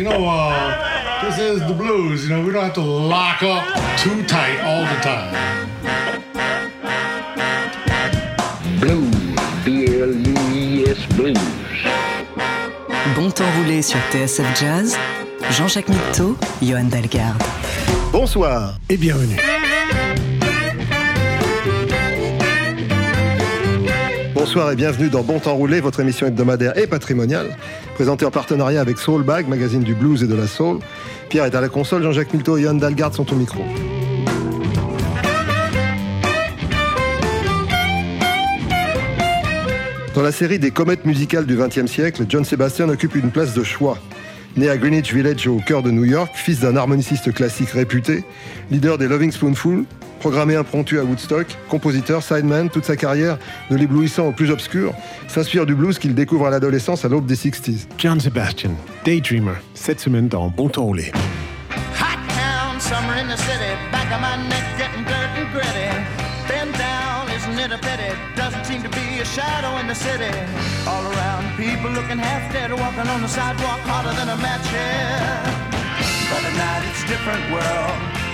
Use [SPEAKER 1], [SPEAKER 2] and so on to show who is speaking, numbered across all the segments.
[SPEAKER 1] You know, uh, this is the blues. You know, we don't have to lock up too tight all the time.
[SPEAKER 2] Blues, B-L-U-I-S Blues.
[SPEAKER 3] Bon temps roulé sur TSF Jazz, Jean-Jacques Mitteau, Johan Dalgarde.
[SPEAKER 4] Bonsoir et bienvenue. Bonsoir et bienvenue dans Bon Temps Roulé, votre émission hebdomadaire et patrimoniale, présentée en partenariat avec Soulbag, magazine du blues et de la soul. Pierre est à la console, Jean-Jacques Milto et Yann Dalgard sont au micro. Dans la série des comètes musicales du XXe siècle, John Sebastian occupe une place de choix. Né à Greenwich Village au cœur de New York, fils d'un harmoniciste classique réputé, leader des Loving Spoonful, programmé impromptu à Woodstock, compositeur, sideman, toute sa carrière, de l'éblouissant au plus obscur, s'inspire du blues qu'il découvre à l'adolescence à l'aube des 60s.
[SPEAKER 5] John Sebastian, Daydreamer, cette semaine dans Bon Temps Roulé.
[SPEAKER 6] Hot town, summer in the city, back of my neck getting dirt and gritty. Bend down, isn't it a pity? Doesn't seem to be a shadow in the city. All around, people looking half dead, walking on the sidewalk harder than a match here. But at night it's a different world.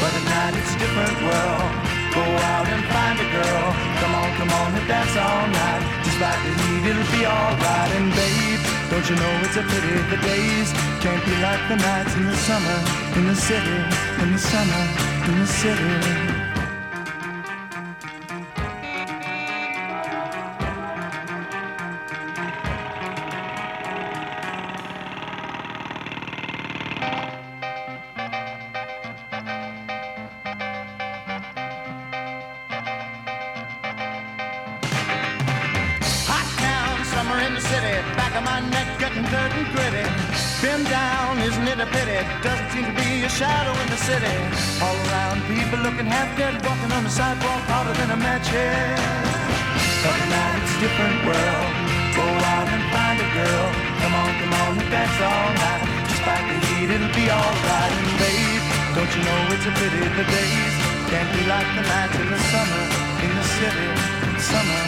[SPEAKER 6] But at night it's a different world. Go out and find a girl. Come on, come on and dance all night. Despite the heat, it'll be alright. And babe, don't you know it's a pity the days can't be like the nights in the summer, in the city, in the summer, in the city. Head. But tonight it's a different world. Go out and find a girl. Come on, come on and dance all night. Despite the heat, it'll be alright. And babe, don't you know it's a pity the days can't be like the nights in the summer in the city, summer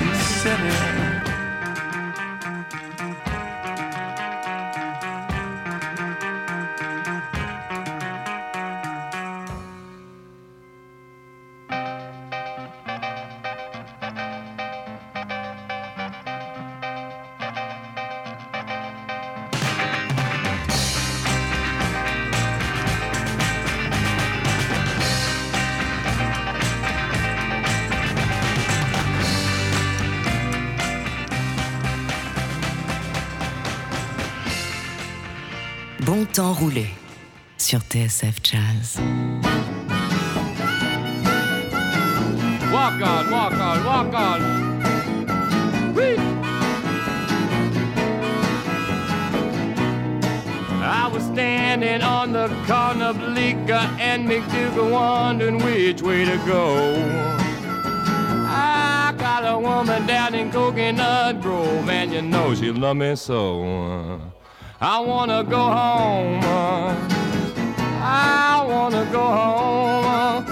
[SPEAKER 6] in the city.
[SPEAKER 3] Temps roulé sur TSF Jazz.
[SPEAKER 7] Walk on, walk on, walk on. I was standing on the corner of Bleecker and McDougal wondering which way to go. I got a woman down in Coconut Grove and you know she love me so. I wanna go home. I wanna go home.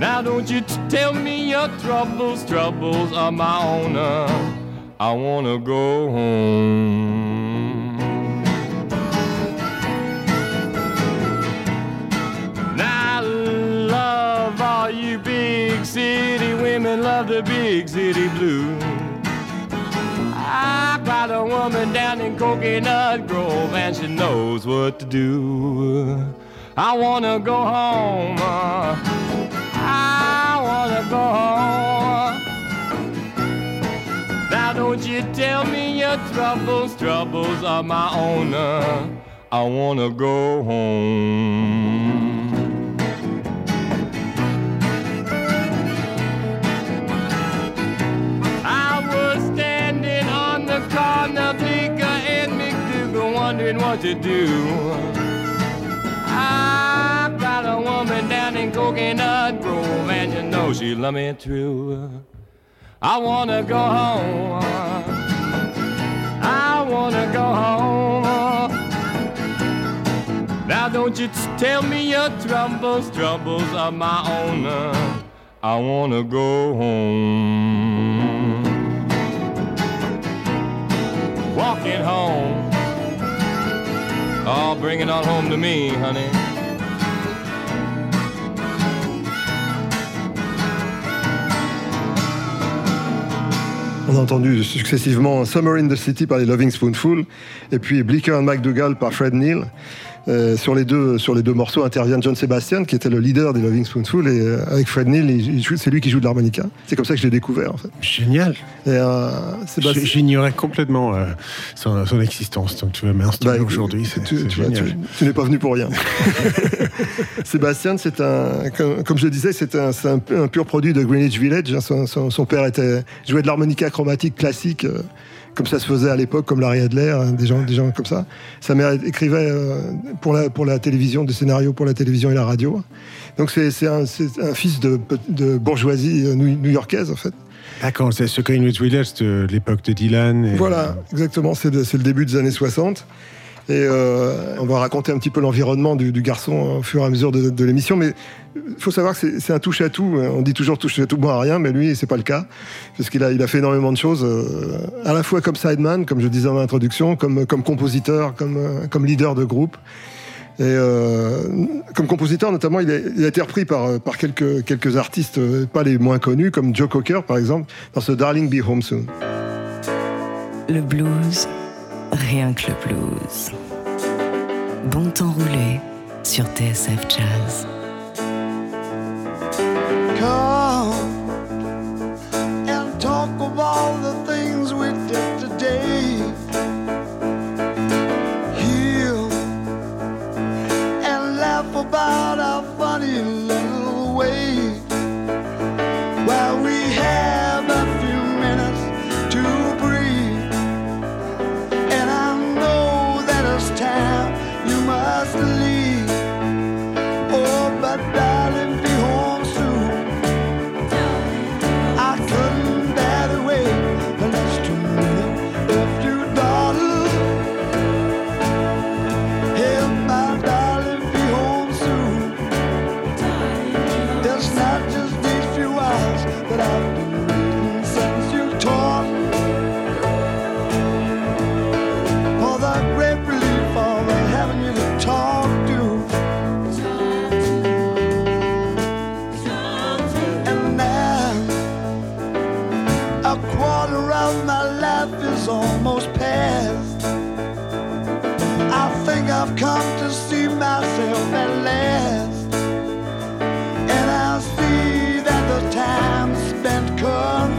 [SPEAKER 7] Now don't you t- tell me your troubles, troubles are my own. uh, I wanna go home. Now I love all you big city women, love the big city blues. I got a woman down in Coconut Grove and she knows what to do. I wanna go home. uh, I wanna go home. Now don't you tell me your troubles, troubles are my own. uh, I wanna go home. What to do. I got a woman down in Coconut Grove, and you know she love me true. I wanna go home. I wanna go home. Now don't you tell me your troubles, troubles are my own. I wanna go home. Walking home. Oh, bring it on home to me, honey.
[SPEAKER 4] On a entendu successivement Summer in the City par les Loving Spoonful et puis Bleecker and McDougall par Fred Neil. Euh, sur, les deux, sur les deux morceaux intervient John Sebastian, qui était le leader des Loving Spoonful, et euh, avec Fred Neil, c'est lui qui joue de l'harmonica. C'est comme ça que je l'ai découvert, en fait.
[SPEAKER 5] Génial.
[SPEAKER 4] Euh,
[SPEAKER 5] J'ignorais complètement son, son existence. Donc tu vas m'installer
[SPEAKER 4] Bah,
[SPEAKER 5] aujourd'hui. C'est
[SPEAKER 4] tu, n'es pas venu pour rien. Sébastien, c'est un, comme, comme je le disais, c'est un, un, un pur produit de Greenwich Village. hein. Son, son- son père était, jouait de l'harmonica chromatique classique, comme ça se faisait à l'époque, comme Larry Adler, hein, des gens, des gens comme ça. Sa mère écrivait euh, pour, la, pour la télévision, des scénarios pour la télévision et la radio. Donc c'est un, fils de, de bourgeoisie euh, new- new-yorkaise, en fait.
[SPEAKER 5] D'accord, c'est ce Greenwich Village de l'époque de Dylan. et-
[SPEAKER 4] Voilà, exactement. C'est le début des années 60. Et euh, on va raconter un petit peu l'environnement du, garçon au fur et à mesure de, l'émission. Mais il faut savoir que c'est- un touche-à-tout. On dit toujours touche-à-tout, bon à rien, mais lui, c'est pas le cas. Parce qu'il a, il a fait énormément de choses, euh, à la fois comme sideman, comme je disais dans l'introduction, comme, comme compositeur, comme, euh, comme leader de groupe. Et euh, comme compositeur, notamment, il a, été repris par, par quelques, quelques artistes, euh, pas les moins connus, comme Joe Cocker, par exemple, dans ce Darling Be Home Soon.
[SPEAKER 8] Le blues, rien que le blues. Bon temps roulé sur TSF Jazz.
[SPEAKER 9] A quarter of my life is almost past. I think I've come to see myself at last. And I see that the time spent confused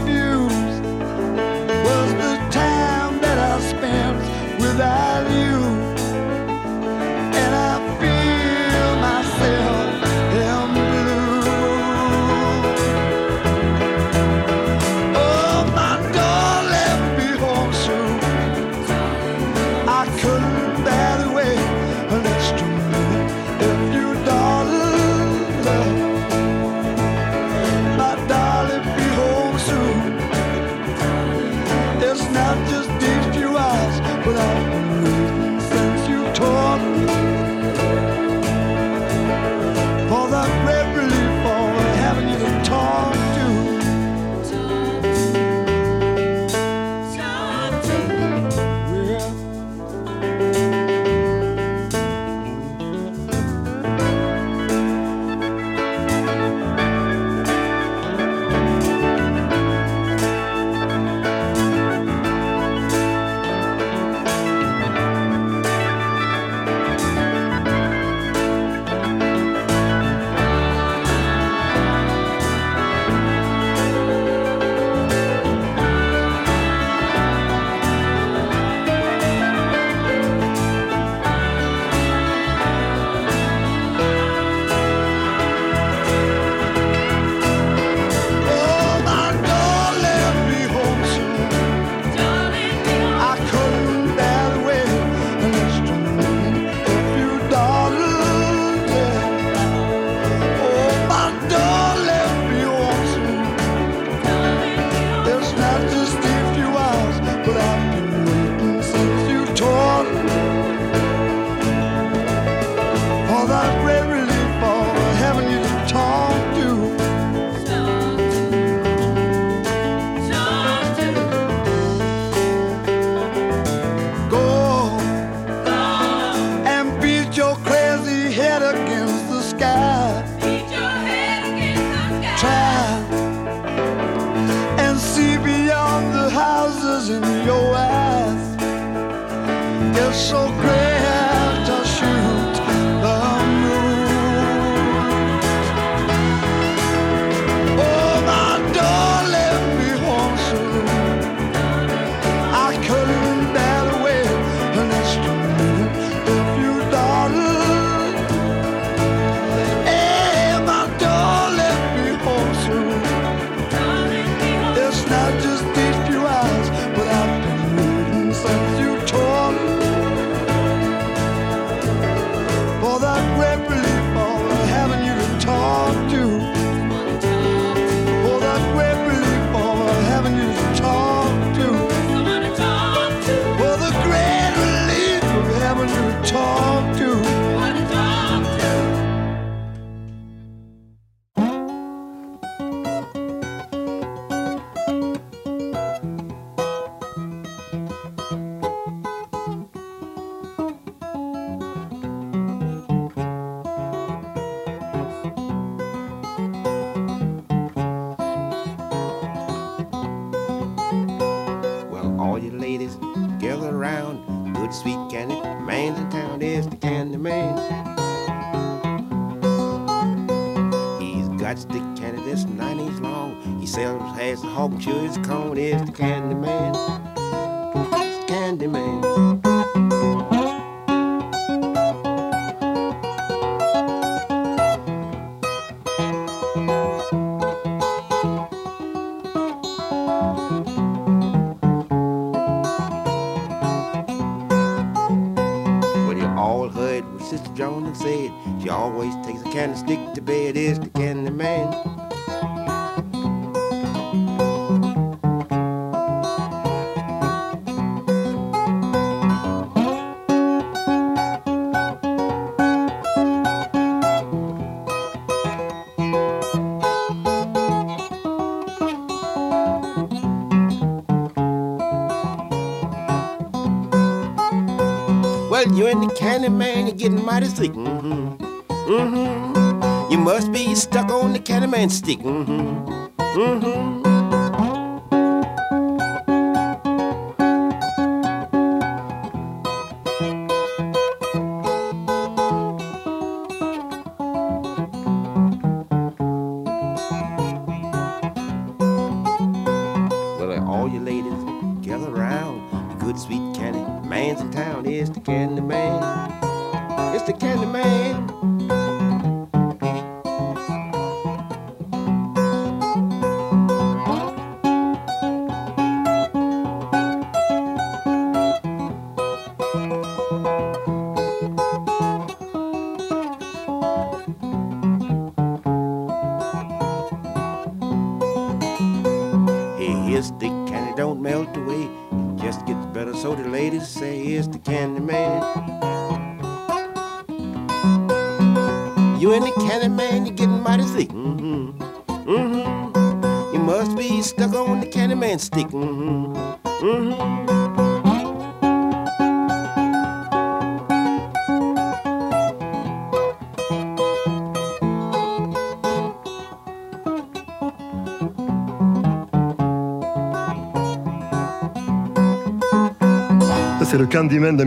[SPEAKER 10] mighty sick. Mm-hmm. Mm-hmm. You must be stuck on the candy man stick. Mm-hmm. Mm-hmm.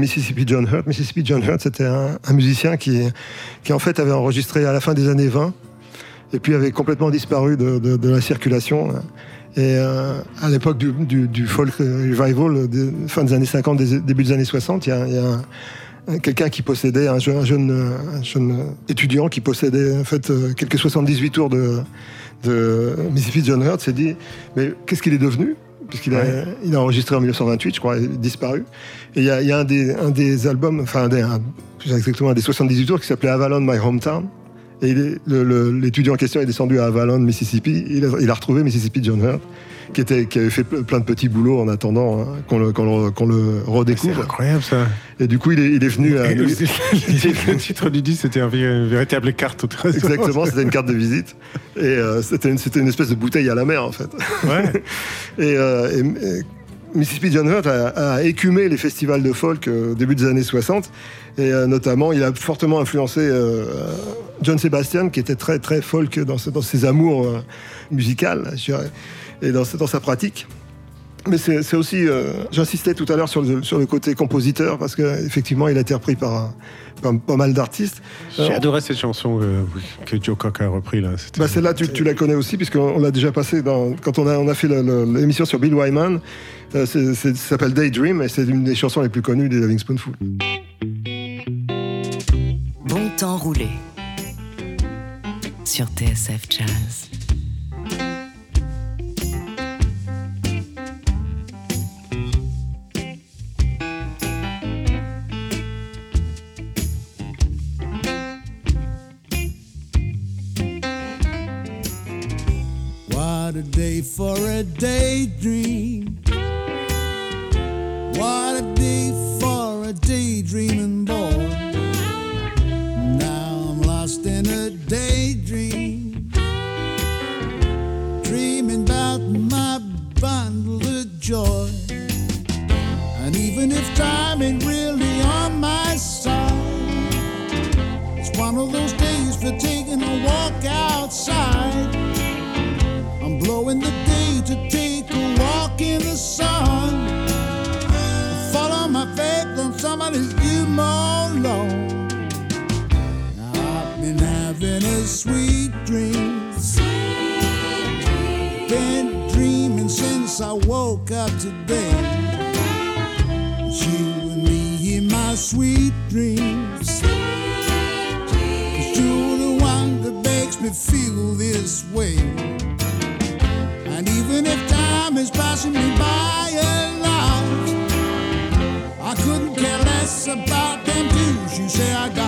[SPEAKER 4] Mississippi John Hurt. Mississippi John Hurt, c'était un, musicien qui, qui, en fait, avait enregistré à la fin des années 20 et puis avait complètement disparu de, la circulation. Et euh, à l'époque du, folk revival, fin des années 50, des- début des années 60, il y a, quelqu'un qui possédait, un jeune étudiant qui possédait en fait euh, quelques 78 tours de, de Mississippi John Hurt, s'est dit, mais qu'est-ce qu'il est devenu? Puisqu'il a, il a enregistré en 1928, je crois, disparu. Et il y a, il y a un, des, un des albums, enfin, un des, un- plus exactement, un des 78 tours qui s'appelait Avalon, My Hometown. Et l'étudiant en question est descendu à Avalon, Mississippi. Il a, il a retrouvé Mississippi John Hurt, qui, était, qui avait fait ple- plein de petits boulots en attendant hein, qu'on le, qu'on le
[SPEAKER 5] C'est
[SPEAKER 4] redécouvre.
[SPEAKER 5] incroyable ça.
[SPEAKER 4] Et du coup, il est, il est venu à.
[SPEAKER 5] Le, le titre du disque, c'était une véritable carte au trésor.
[SPEAKER 4] Exactement, c'était une carte de visite. Et euh, c'était une, espèce de bouteille à la mer, en fait.
[SPEAKER 5] Ouais.
[SPEAKER 4] Et, euh, et- et Mississippi John Hurt a, a écumé les festivals de folk euh, au début des années 60. Et euh, notamment, il a fortement influencé euh, John Sebastian, qui était très, très folk dans, ses- dans ses amours euh, musicales, je dirais, et dans, dans sa pratique. Mais c'est aussi, euh, j'insistais tout à l'heure sur le, sur le côté compositeur parce qu'effectivement, il a été repris par, pas mal d'artistes.
[SPEAKER 5] J'ai adoré cette chanson que Joe a repris là.
[SPEAKER 4] Bah celle-là, tu, tu la connais aussi, puisqu'on on l'a déjà passé dans, quand on a, on a fait l'émission sur Bill Wyman. C'est- c'est- ça s'appelle Daydream et c'est une des chansons les plus connues des Loving Spoonful.
[SPEAKER 6] Bon temps roulé sur TSF Jazz.
[SPEAKER 11] What a day for a daydream. What a day for a daydreaming up today. You and me in my sweet dreams. Cause you're the one that makes me feel this way. And even if time is passing me by a lot, I couldn't care less about them dues you say I got.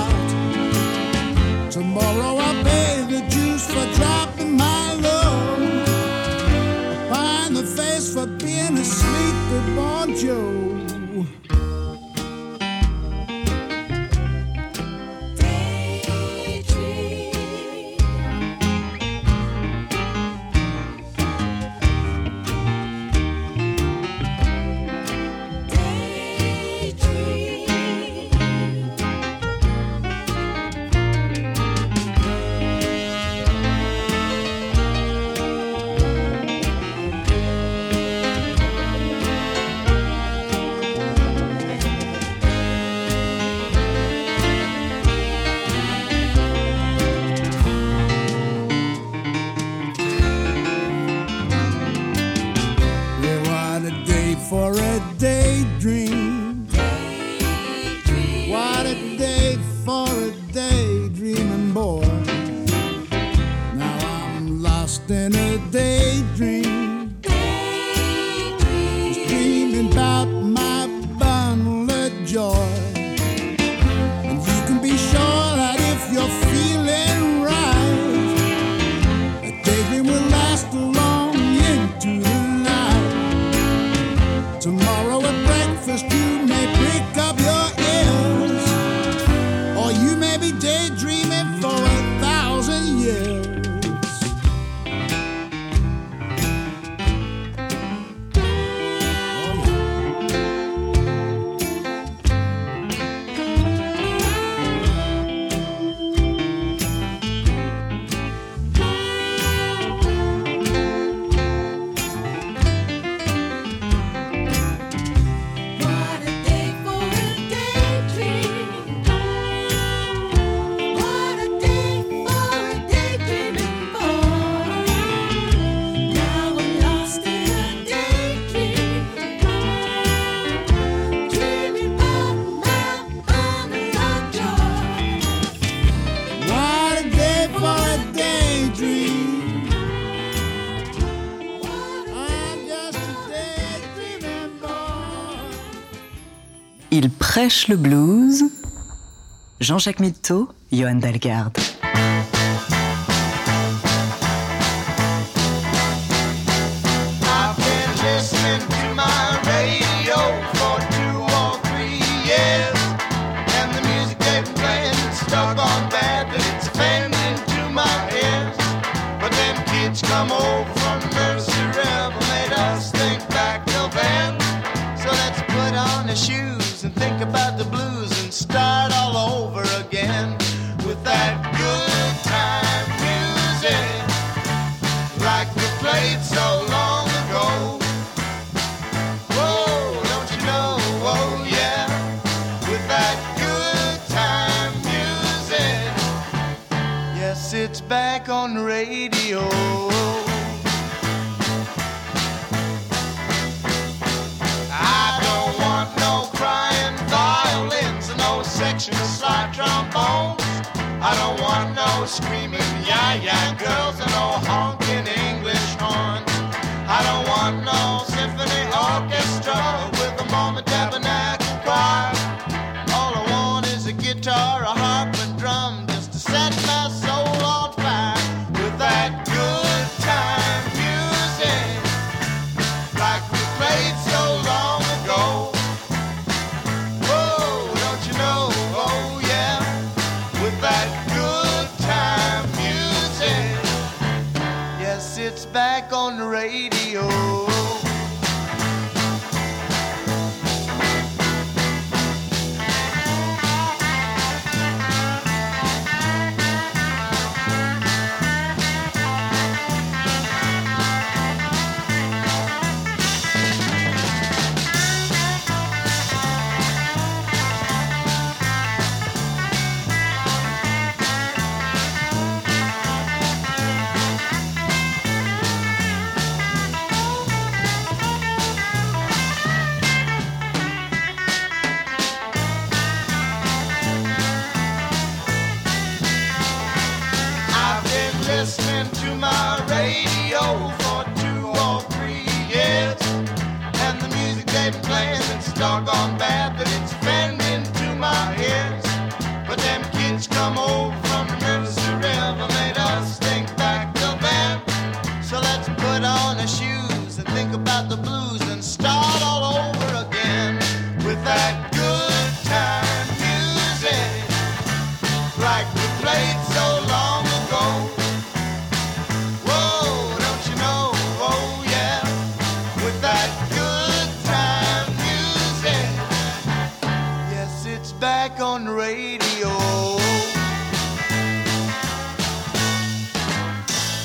[SPEAKER 6] Prêche le blues. Jean-Jacques Mitteau, Johan Dalgarde.
[SPEAKER 12] Back on
[SPEAKER 6] radio.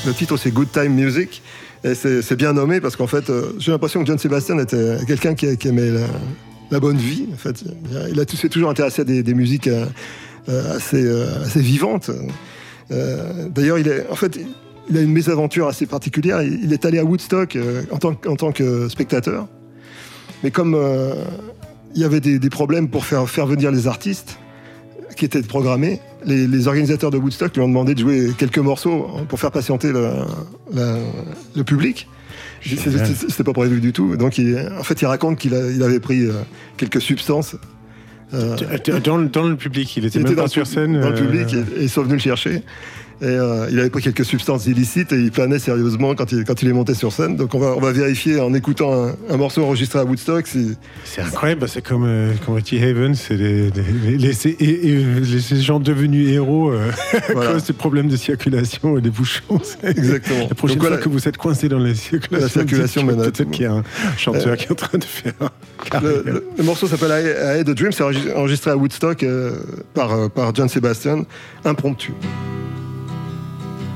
[SPEAKER 4] Le titre, c'est Good Time Music. Et c'est bien nommé parce qu'en fait, euh, j'ai l'impression que John Sebastian était quelqu'un qui, aimait la, bonne vie. En fait, il a s'est toujours intéressé à des, musiques euh, euh, assez, vivantes. D'ailleurs, il a une mésaventure assez particulière. Il, est allé à Woodstock en, tant, que- en tant que spectateur, mais comme il y avait des, des problèmes pour faire, faire venir les artistes qui étaient programmés, les, les organisateurs de Woodstock lui ont demandé de jouer quelques morceaux pour faire patienter le, la- le public. C'était pas prévu du tout. Donc, il- en fait, il raconte qu'il il avait pris euh, quelques substances. euh,
[SPEAKER 5] Dans, le- dans le public, il était
[SPEAKER 4] il
[SPEAKER 5] même
[SPEAKER 4] était
[SPEAKER 5] pas
[SPEAKER 4] dans,
[SPEAKER 5] sur
[SPEAKER 4] le-
[SPEAKER 5] scène.
[SPEAKER 4] dans le
[SPEAKER 5] euh,
[SPEAKER 4] public et, et ils sont venus le chercher. Et euh, il avait pris quelques substances illicites et il planait sérieusement quand il, quand il est monté sur scène. Donc on va, on va vérifier en écoutant un, un morceau enregistré à Woodstock si,
[SPEAKER 5] C'est incroyable, c'est comme, euh, comme Richie Haven, c'est les, les, gens devenus héros euh, à
[SPEAKER 4] Voilà.
[SPEAKER 5] cause des problèmes de circulation et des bouchons.
[SPEAKER 4] Exactement.
[SPEAKER 5] La prochaine
[SPEAKER 4] Donc voilà.
[SPEAKER 5] fois que vous êtes coincé dans les circulations,
[SPEAKER 4] La circulation
[SPEAKER 5] peut-être qu'il y a un chanteur
[SPEAKER 4] Euh,
[SPEAKER 5] qui est en train de faire un
[SPEAKER 4] Le, le- le morceau s'appelle I, I Had a Dream, c'est enregistré- à Woodstock euh, par, par John Sebastian, impromptu.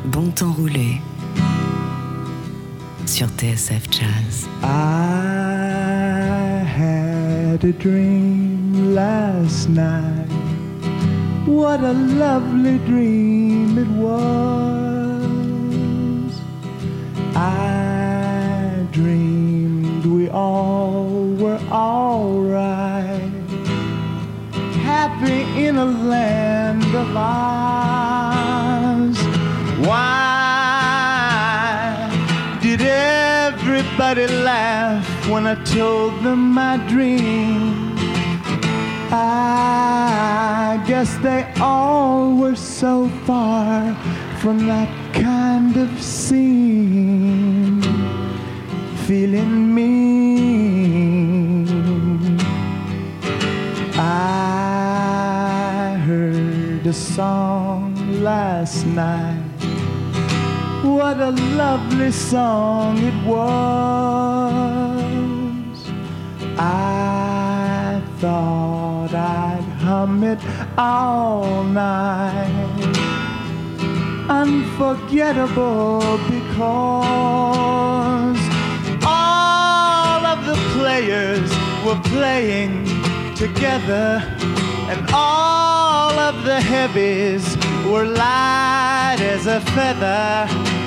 [SPEAKER 3] Bon temps roulé sur TSF Jazz.
[SPEAKER 13] I had a dream last night. What a lovely dream it was. I told them my dream? I guess they all were so far from that kind of scene. Feeling mean. I heard a song last night. What a lovely song it was. I thought I'd hum it all night. Unforgettable because all of the players were playing together and all of the heavies were light as a feather.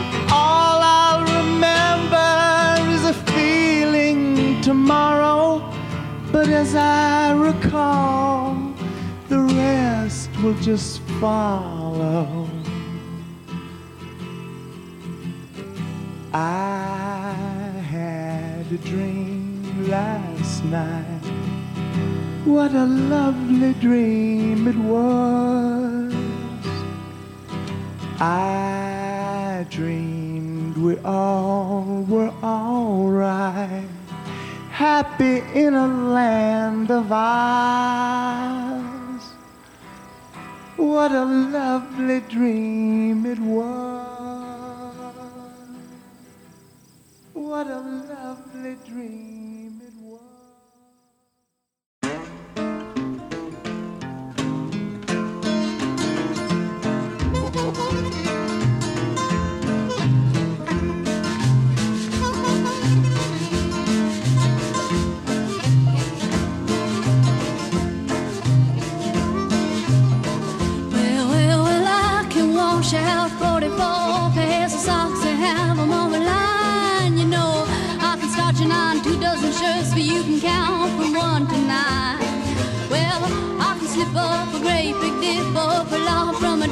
[SPEAKER 13] tomorrow, but as I recall, the rest will just follow. I had a dream last night. What a lovely dream it was. I dreamed we all were alright happy in a land of Oz. What a lovely dream it was. What a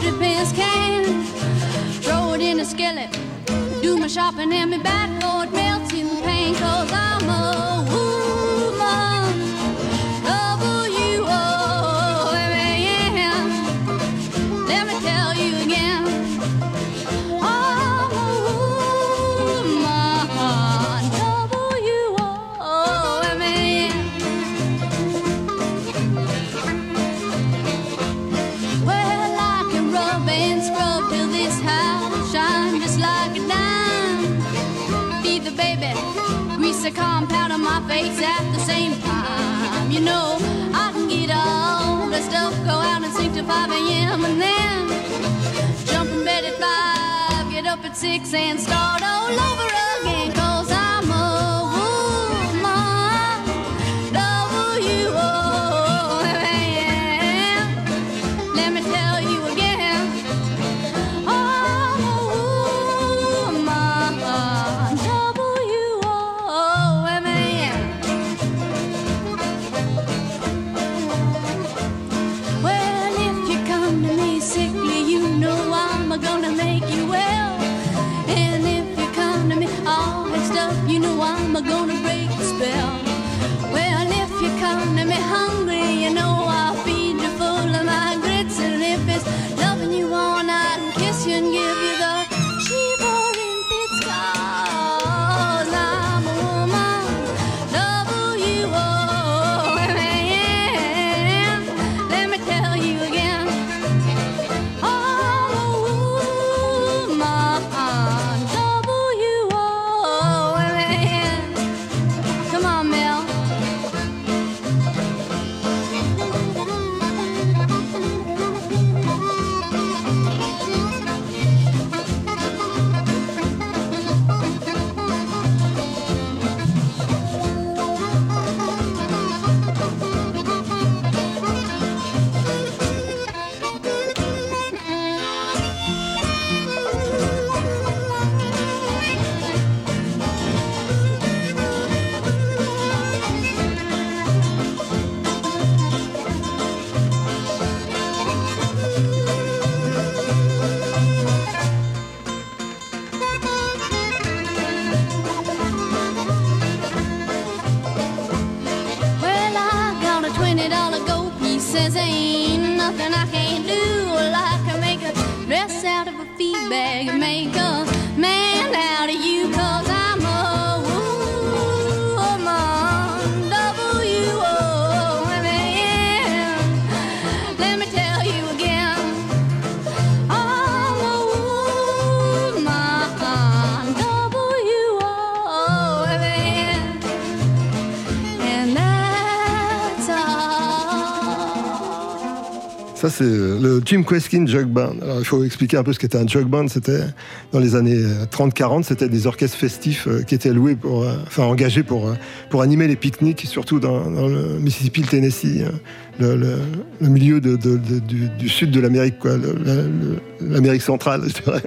[SPEAKER 14] safety pins can. Throw it in a skillet. Do my shopping and my backboard melting pan, cause I'm a woo. the baby, grease the compound on my face at the same time. You know, I can get all the stuff, go out and sing to 5 a.m. and then jump in bed at 5, get up at 6 and start all over again.
[SPEAKER 4] Jim Queskin Jug Band. Alors, il faut expliquer un peu ce qu'était un jug band. C'était dans les années 30-40, c'était des orchestres festifs euh, qui étaient loués pour, euh, enfin engagés pour, euh, pour animer les pique-niques, surtout dans, dans le Mississippi, le Tennessee, hein, le, le- le milieu de- de- de- du, du sud de l'Amérique, quoi, l'Amérique centrale, je dirais.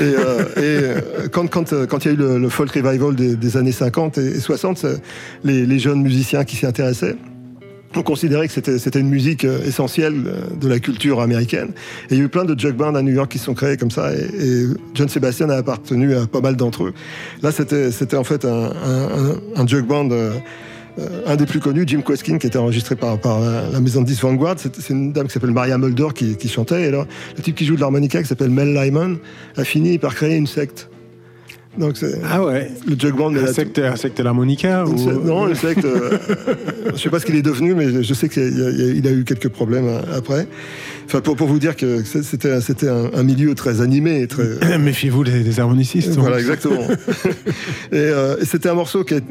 [SPEAKER 4] Et, euh, et, euh, quand, quand, euh, quand il y a eu le, folk revival des, des années 50 et, et 60, c'est- les, les jeunes musiciens qui s'y intéressaient on considérait que c'était une musique euh, essentielle euh, de la culture américaine. Il y a eu plein de jug bands à New York qui sont créés comme ça, et, John Sebastian a appartenu à pas mal d'entre eux. Là, c'était en fait un, jug band. euh, un des plus connus, Jim Queskin, qui était enregistré par, la, maison de disques Vanguard. C'est une dame qui s'appelle Maria Mulder qui, chantait. Et alors, le type qui joue de l'harmonica, qui s'appelle Mel Lyman, a fini par créer une secte. Donc c'est
[SPEAKER 5] Ah ouais.
[SPEAKER 4] le band. mais
[SPEAKER 5] Un
[SPEAKER 4] la-
[SPEAKER 5] secte, un secte de l'harmonica
[SPEAKER 4] une
[SPEAKER 5] ou...
[SPEAKER 4] secte- non, une secte. euh, je sais pas ce qu'il est devenu, mais je sais qu'il a, eu quelques problèmes euh, après. Enfin, pour, pour vous dire que c'était c'était un, un milieu très animé, très.
[SPEAKER 5] Méfiez-vous des, des harmonicistes.
[SPEAKER 4] Voilà,
[SPEAKER 5] donc.
[SPEAKER 4] exactement. et euh, et c'était un morceau qui est-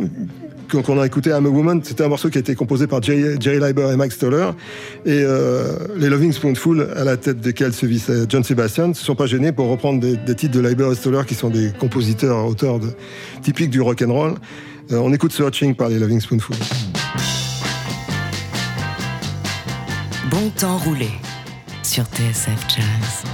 [SPEAKER 4] qu'on a écouté I'm a Woman, c'était un morceau qui a été composé par Jerry, Jerry Leiber et Mike Stoller. Et euh, les Loving Spoonful, à la tête desquels se vissait John Sebastian, se sont pas gênés pour reprendre des, titres de Leiber et Stoller qui sont des compositeurs, auteurs typiques du rock and roll. Euh, on écoute Searching par les Loving Spoonful.
[SPEAKER 3] Bon temps roulé sur TSF Jazz.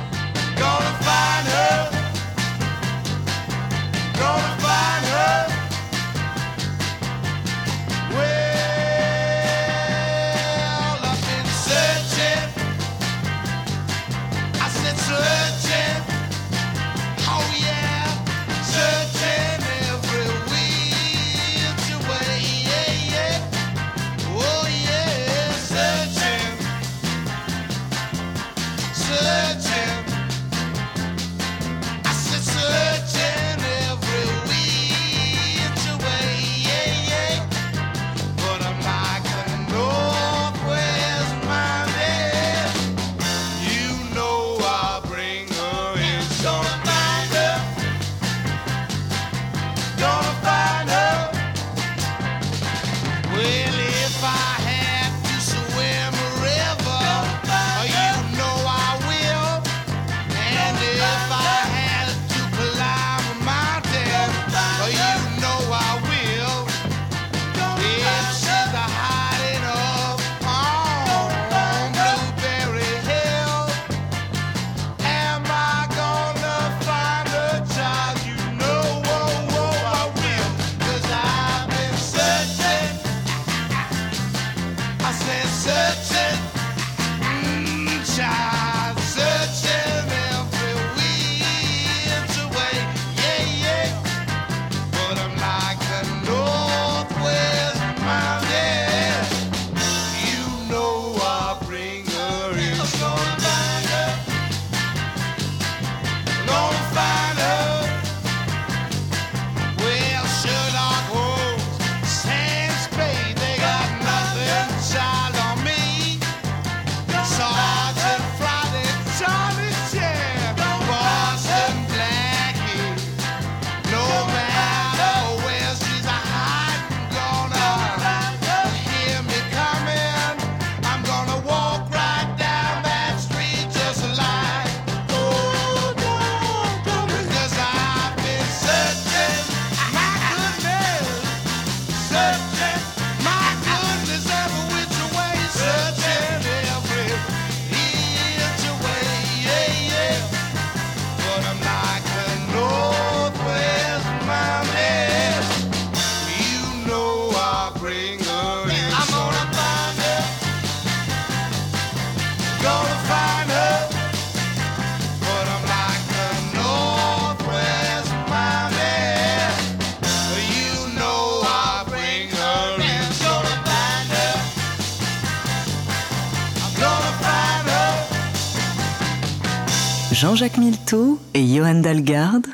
[SPEAKER 3] Jean-Jacques Milteau et Johan Dalgarde.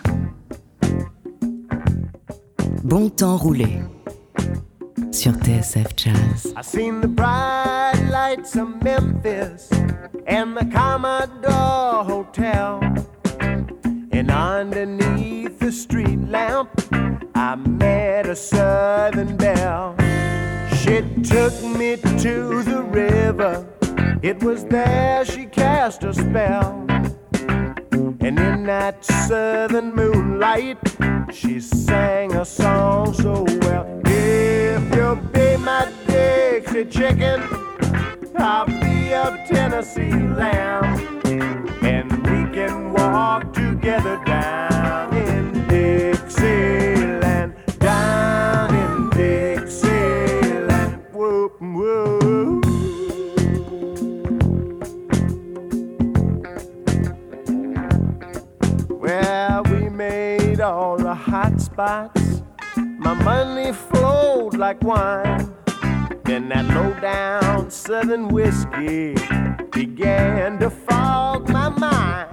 [SPEAKER 3] Bon temps roulé sur TSF Jazz.
[SPEAKER 15] I seen the bright lights of Memphis and the Commodore Hotel. And underneath the street lamp, I met a Southern belle. She took me to the river It was there she cast a spell. And in that southern moonlight, she sang a song so well. If you'll be my Dixie chicken, I'll be a Tennessee lamb. And we can walk together down in Dixieland. Made all the hot spots. My money flowed like wine. Then that low down southern whiskey began to fog my mind.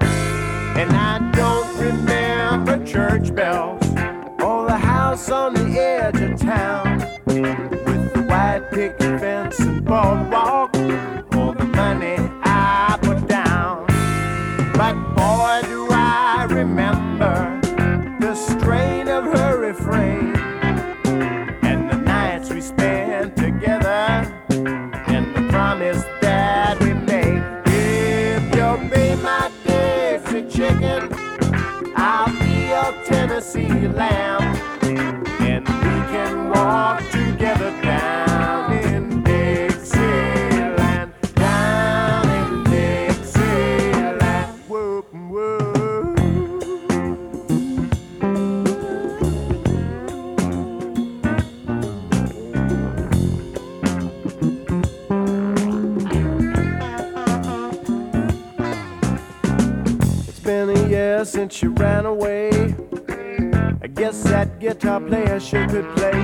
[SPEAKER 15] And I don't remember church bells or the house on the edge of town with the white picket fence and boardwalk since you ran away. I guess that guitar player sure could play.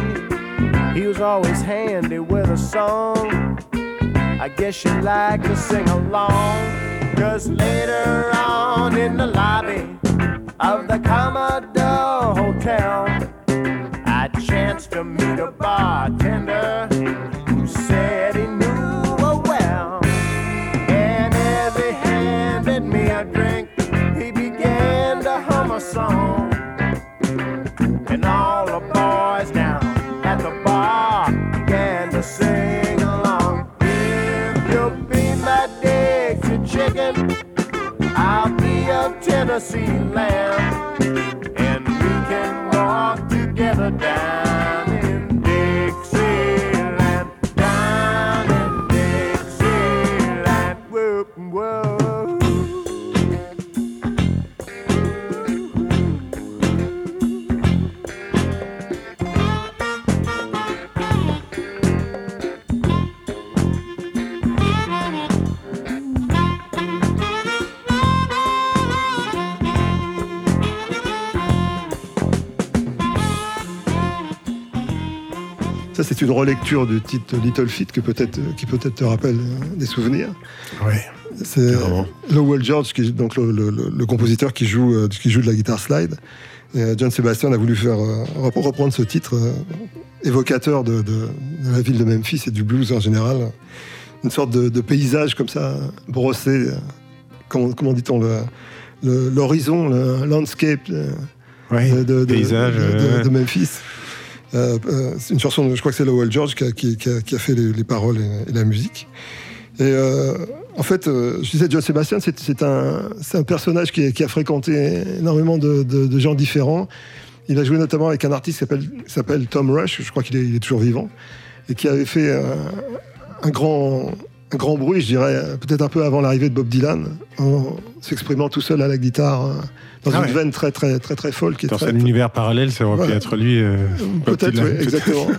[SPEAKER 15] He was always handy with a song. I guess you like to sing along. Cause later on in the lobby of the Commodore Hotel, I chanced to meet a bartender
[SPEAKER 4] see. Relecture du titre Little Feat que peut-être, qui peut-être te rappelle euh, des souvenirs.
[SPEAKER 5] Oui.
[SPEAKER 4] C'est Lowell George, qui est donc le, le- le- le compositeur qui joue, euh, qui joue de la guitare slide. Et euh, John Sebastian a voulu faire euh, repre- reprendre ce titre euh, évocateur de, de- de la ville de Memphis et du blues en général. Une sorte de, de paysage comme ça, brossé. euh, comment, comment dit-on le- L'horizon, le, landscape euh,
[SPEAKER 5] paysage,
[SPEAKER 4] de Memphis. Euh, euh, c'est une chanson, je crois que c'est Lowell George qui a, fait les, les paroles et, la musique. Et euh, en fait, euh, je disais, John Sebastian, c'est c'est un, c'est un personnage qui, a- fréquenté énormément de, gens différents. Il a joué notamment avec un artiste qui s'appelle- Tom Rush, je crois qu'il est, toujours vivant, et qui avait fait euh, un, grand, un grand bruit, je dirais, peut-être un peu avant l'arrivée de Bob Dylan, en s'exprimant tout seul à la guitare, euh, dans
[SPEAKER 5] Ah
[SPEAKER 4] une
[SPEAKER 5] ouais.
[SPEAKER 4] veine très, très, très, très folle. Qui est
[SPEAKER 5] Dans
[SPEAKER 4] très,
[SPEAKER 5] un univers parallèle, ça aurait pu être lui. euh,
[SPEAKER 4] Peut-être, oui, exactement.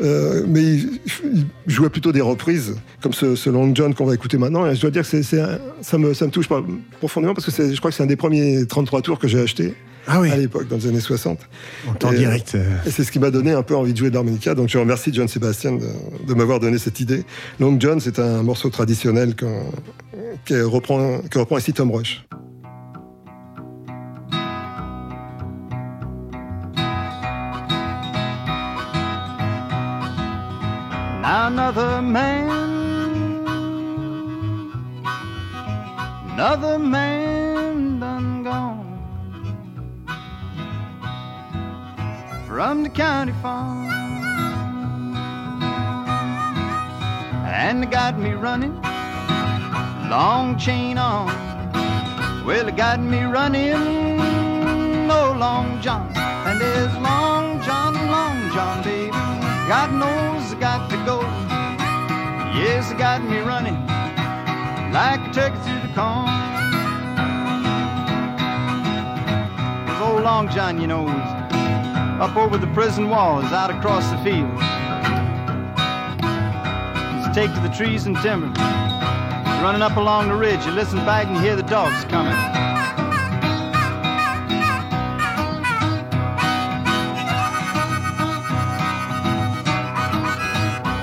[SPEAKER 4] Euh, mais il, il jouait plutôt des reprises, comme ce, ce Long John qu'on va écouter maintenant. Et je dois dire que c'est, ça, me, ça me touche pas profondément parce que je crois que c'est un des premiers 33 tours que j'ai acheté à l'époque, dans les années 60.
[SPEAKER 5] En
[SPEAKER 4] Et,
[SPEAKER 5] direct. euh,
[SPEAKER 4] Et c'est ce qui m'a donné un peu envie de jouer de l'harmonica. Donc je remercie John Sebastian de, de m'avoir donné cette idée. Long John, c'est un morceau traditionnel qui reprend, que reprend ici Tom Rush.
[SPEAKER 13] Another man, another man from the county farm, and it got me running long chain on. Well, it got me running, oh, Long John. And there's Long John, Long John, baby. God knows I got to go. Yes, it got me running like a turkey through the corn. There's old Long John, you know, up over the prison walls, out across the field. He's take to the trees and timber, running up along the ridge. You listen back and hear the dogs coming.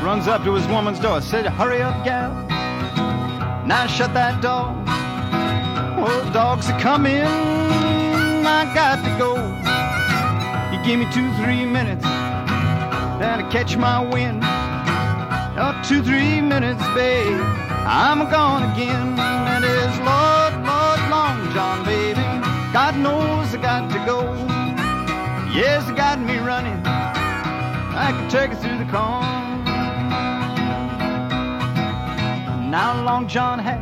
[SPEAKER 13] Runs up to his woman's door, said, Hurry up, gal. Now shut that door. Oh, dogs are coming. I got to go. Give me two, three minutes. Then I catch my wind. Oh, two, three minutes, babe. I'm gone again. And it's Lord, Lord, Long John, baby. God knows I got to go. Yes, it got me running. I can take it through the corn. Now Long John had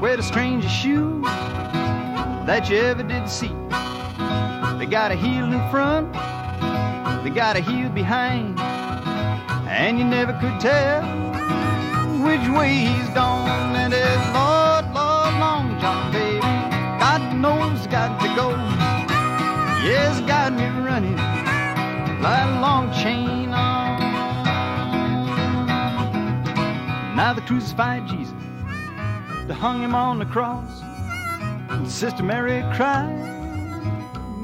[SPEAKER 13] wear the strangest shoe that you ever did see. They got a heel in front, they got a heel behind, and you never could tell which way he's gone. And it's Lord, Lord, Long John, baby. God knows got to go. Yes, got me running like a long chain on. Now they crucified Jesus, they hung him on the cross. And Sister Mary cried,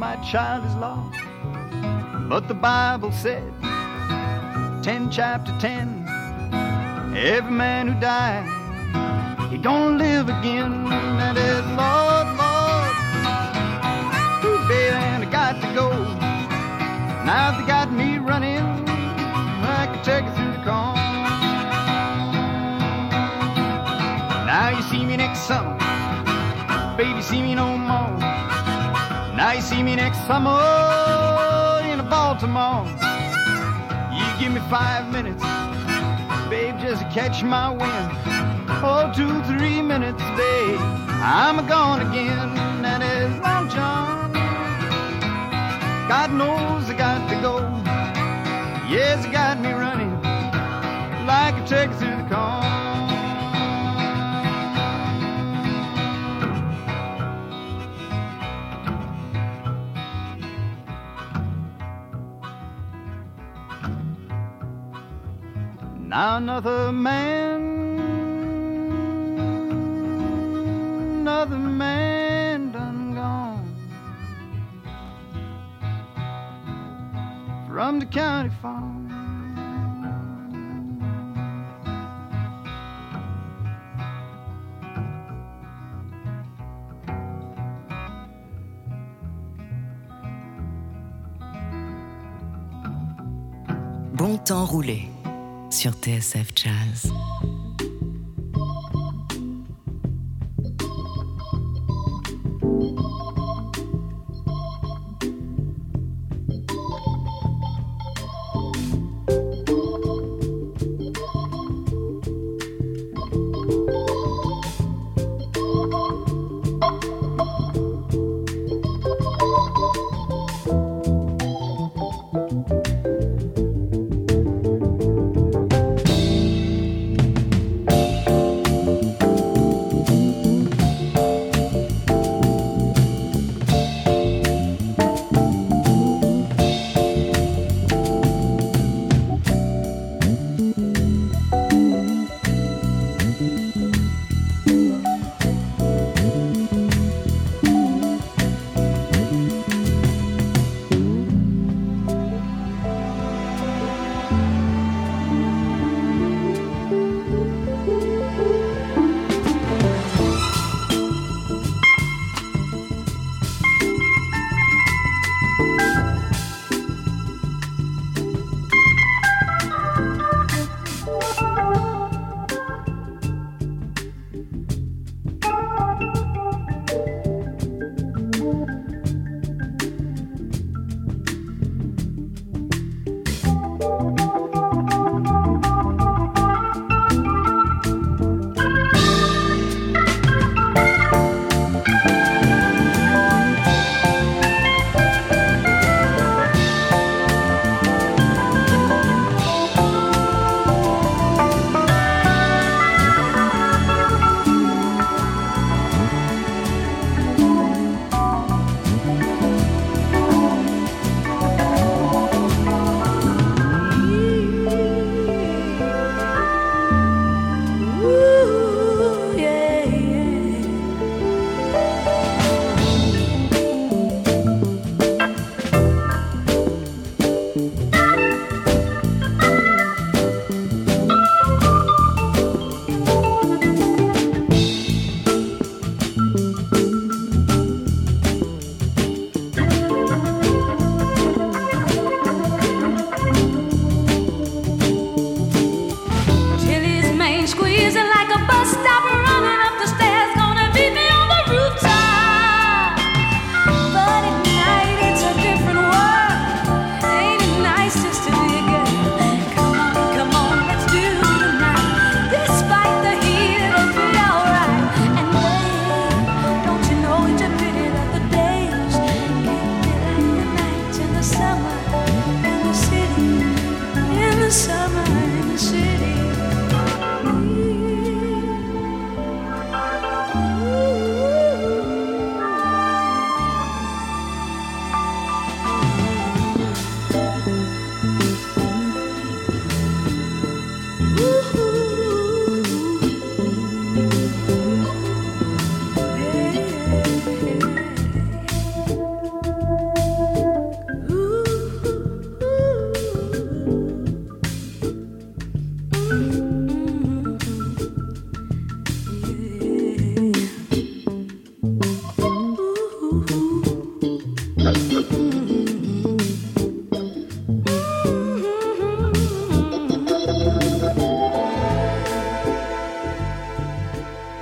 [SPEAKER 13] My child is lost. But the Bible said, 10 chapter 10, every man who died, he gonna live again. And it's Lord, Lord, baby, and I got to go. Now they got me running, I can take it through the corn. Now you see me next summer, baby, see me no more. Now you see me next summer in Baltimore. You give me five minutes, babe, just to catch my wind. Oh, two, three minutes, babe, I'm gone again, and it's Long John. God knows I got to go. Yes, it got me running like a turkey through Now another man, another man done gone. From the county farm.
[SPEAKER 3] Bon temps roulé sur TSF Jazz.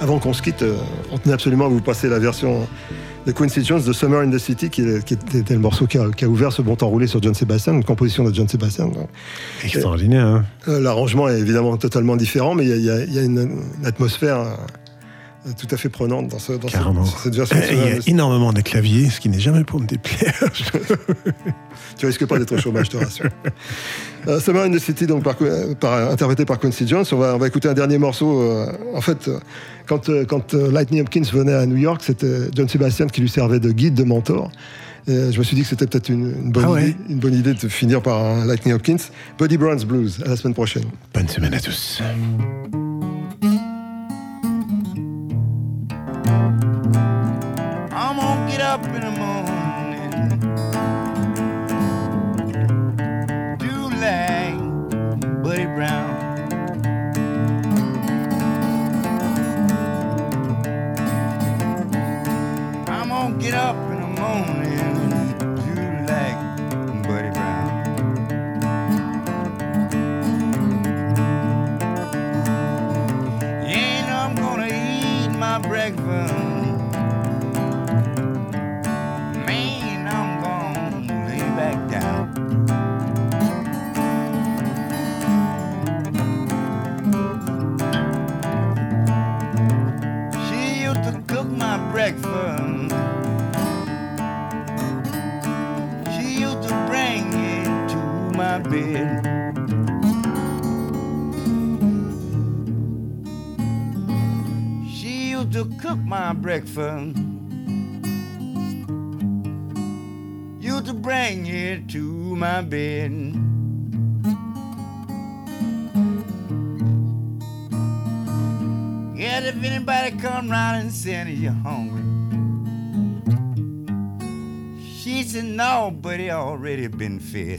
[SPEAKER 4] Avant qu'on se quitte, euh, on tenait absolument à vous passer la version de Quincy Jones de Summer in the City, qui, était le morceau qui a, ouvert ce bon temps roulé sur John Sebastian, une composition de John Sebastian.
[SPEAKER 5] Extraordinaire. Hein
[SPEAKER 4] euh, L'arrangement est évidemment totalement différent, mais il y, a, une atmosphère tout à fait prenante dans, ce- cette version.
[SPEAKER 5] Euh, Il y a énormément de claviers, ce qui n'est jamais pour me déplaire.
[SPEAKER 4] Tu risques pas d'être au chômage, je te rassure. Euh, Summer in the City, donc par, euh, par- interprété par Quincy Jones. On va, on va écouter un dernier morceau. euh, en fait, euh, quand, euh, quand euh, Lightning Hopkins venait à New York, c'était John Sebastian qui lui servait de guide, de mentor. Et, euh, je me suis dit que c'était peut-être une, une bonne
[SPEAKER 5] Ah ouais.
[SPEAKER 4] idée, une bonne idée de finir par un Lightning Hopkins. Buddy Brown's Blues. À la semaine prochaine.
[SPEAKER 5] Bonne semaine à tous.
[SPEAKER 6] Up in the breakfast. She used to bring it to my bed. She used to cook my breakfast. Used to bring it to my bed. Anybody come round and said you're hungry, she said no, already been fed.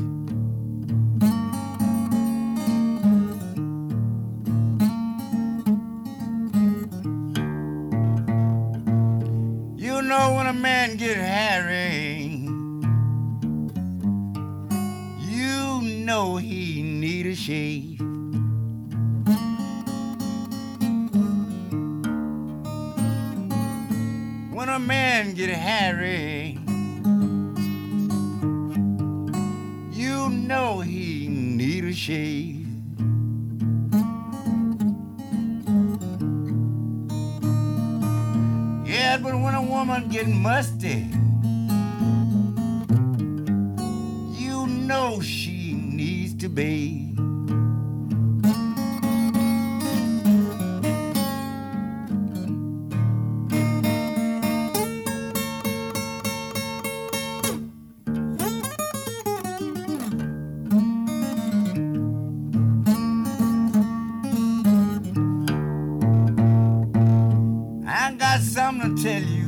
[SPEAKER 6] Tell you.